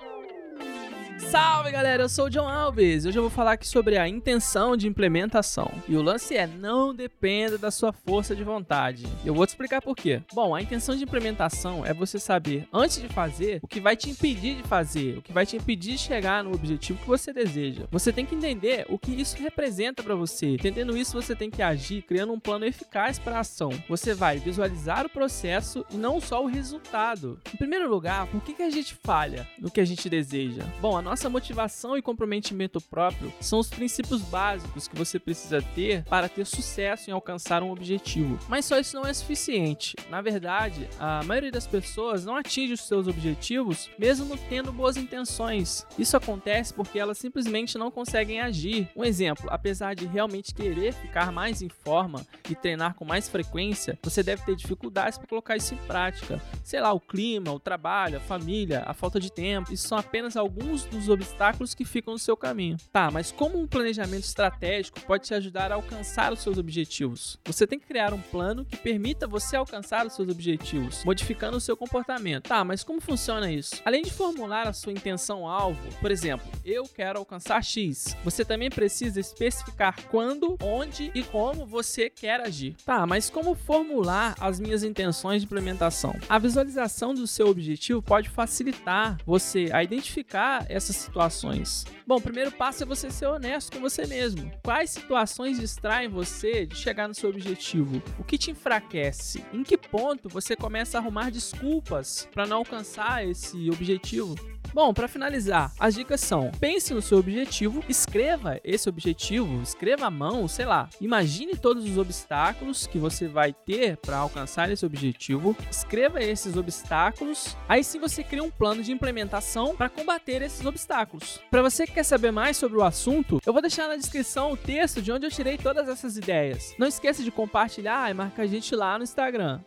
Thank you. Salve galera, eu sou o John Alves. Hoje eu vou falar aqui sobre a intenção de implementação. E o lance é: não dependa da sua força de vontade. Eu vou te explicar por quê. Bom, a intenção de implementação é você saber, antes de fazer, o que vai te impedir de fazer, o que vai te impedir de chegar no objetivo que você deseja. Você tem que entender o que isso representa para você. Entendendo isso, você tem que agir criando um plano eficaz para a ação. Você vai visualizar o processo e não só o resultado. Em primeiro lugar, por que, que a gente falha no que a gente deseja? Bom, a nossa motivação e comprometimento próprio são os princípios básicos que você precisa ter para ter sucesso em alcançar um objetivo. Mas só isso não é suficiente. Na verdade, a maioria das pessoas não atinge os seus objetivos mesmo tendo boas intenções. Isso acontece porque elas simplesmente não conseguem agir. Um exemplo, apesar de realmente querer ficar mais em forma e treinar com mais frequência, você deve ter dificuldades para colocar isso em prática. Sei lá, o clima, o trabalho, a família, a falta de tempo, isso são apenas alguns dos obstáculos que ficam no seu caminho. Tá, mas como um planejamento estratégico pode te ajudar a alcançar os seus objetivos? Você tem que criar um plano que permita você alcançar os seus objetivos, modificando o seu comportamento. Tá, mas como funciona isso? Além de formular a sua intenção-alvo, por exemplo, eu quero alcançar X, você também precisa especificar quando, onde e como você quer agir. Tá, mas como formular as minhas intenções de implementação? A visualização do seu objetivo pode facilitar você a identificar essas situações? Bom, o primeiro passo é você ser honesto com você mesmo. Quais situações distraem você de chegar no seu objetivo? O que te enfraquece? Em que ponto você começa a arrumar desculpas para não alcançar esse objetivo? Bom, para finalizar, as dicas são: pense no seu objetivo, escreva esse objetivo, escreva à mão, sei lá. Imagine todos os obstáculos que você vai ter para alcançar esse objetivo, escreva esses obstáculos. Aí sim você cria um plano de implementação para combater esses obstáculos. Para você que quer saber mais sobre o assunto, eu vou deixar na descrição o texto de onde eu tirei todas essas ideias. Não esqueça de compartilhar e marcar a gente lá no Instagram.